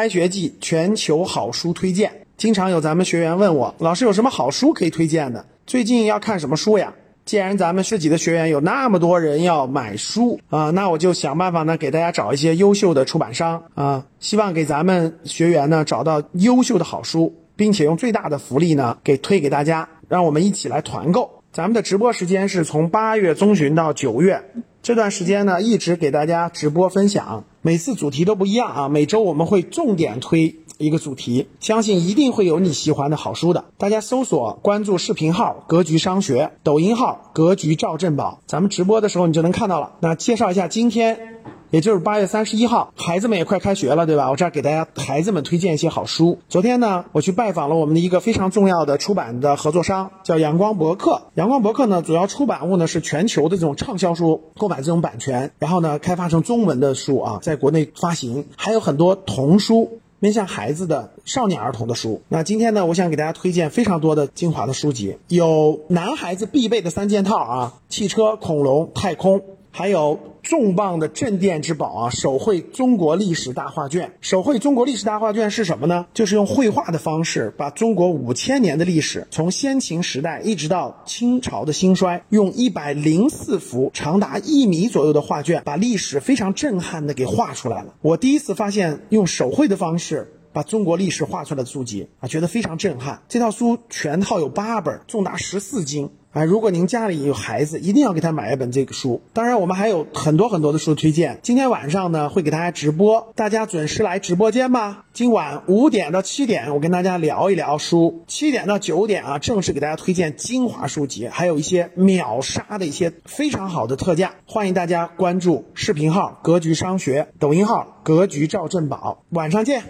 开学季全球好书推荐，经常有咱们学员问我，老师有什么好书可以推荐的？最近要看什么书呀？既然咱们自己的学员有那么多人要买书啊，那我就想办法呢，给大家找一些优秀的出版商啊，希望给咱们学员呢找到优秀的好书，并且用最大的福利呢给推给大家，让我们一起来团购。咱们的直播时间是从八月中旬到九月。这段时间呢，一直给大家直播分享，每次主题都不一样啊。每周我们会重点推一个主题，相信一定会有你喜欢的好书的。大家搜索关注视频号“格局商学”，抖音号“格局赵振宝”，咱们直播的时候你就能看到了。那介绍一下今天。也就是八月三十一号，孩子们也快开学了，对吧？我这儿给大家孩子们推荐一些好书。昨天呢，我去拜访了我们的一个非常重要的出版的合作商，叫阳光博客。阳光博客呢，主要出版物呢是全球的这种畅销书，购买这种版权，然后呢开发成中文的书啊，在国内发行，还有很多童书，面向孩子的少年儿童的书。那今天呢，我想给大家推荐非常多的精华的书籍，有男孩子必备的三件套啊：汽车、恐龙、太空。还有重磅的镇店之宝啊！手绘中国历史大画卷。手绘中国历史大画卷是什么呢？就是用绘画的方式，把中国五千年的历史，从先秦时代一直到清朝的兴衰，用一百零四幅长达一米左右的画卷，把历史非常震撼的给画出来了。我第一次发现用手绘的方式把中国历史画出来的书籍啊，觉得非常震撼。这套书全套有八本，重达十四斤。啊，如果您家里有孩子，一定要给他买一本这个书。当然，我们还有很多很多的书推荐。今天晚上呢，会给大家直播，大家准时来直播间吧。今晚五点到七点，我跟大家聊一聊书。七点到九点啊，正式给大家推荐精华书籍，还有一些秒杀的一些非常好的特价。欢迎大家关注视频号“格局商学”，抖音号“格局赵振宝”。晚上见。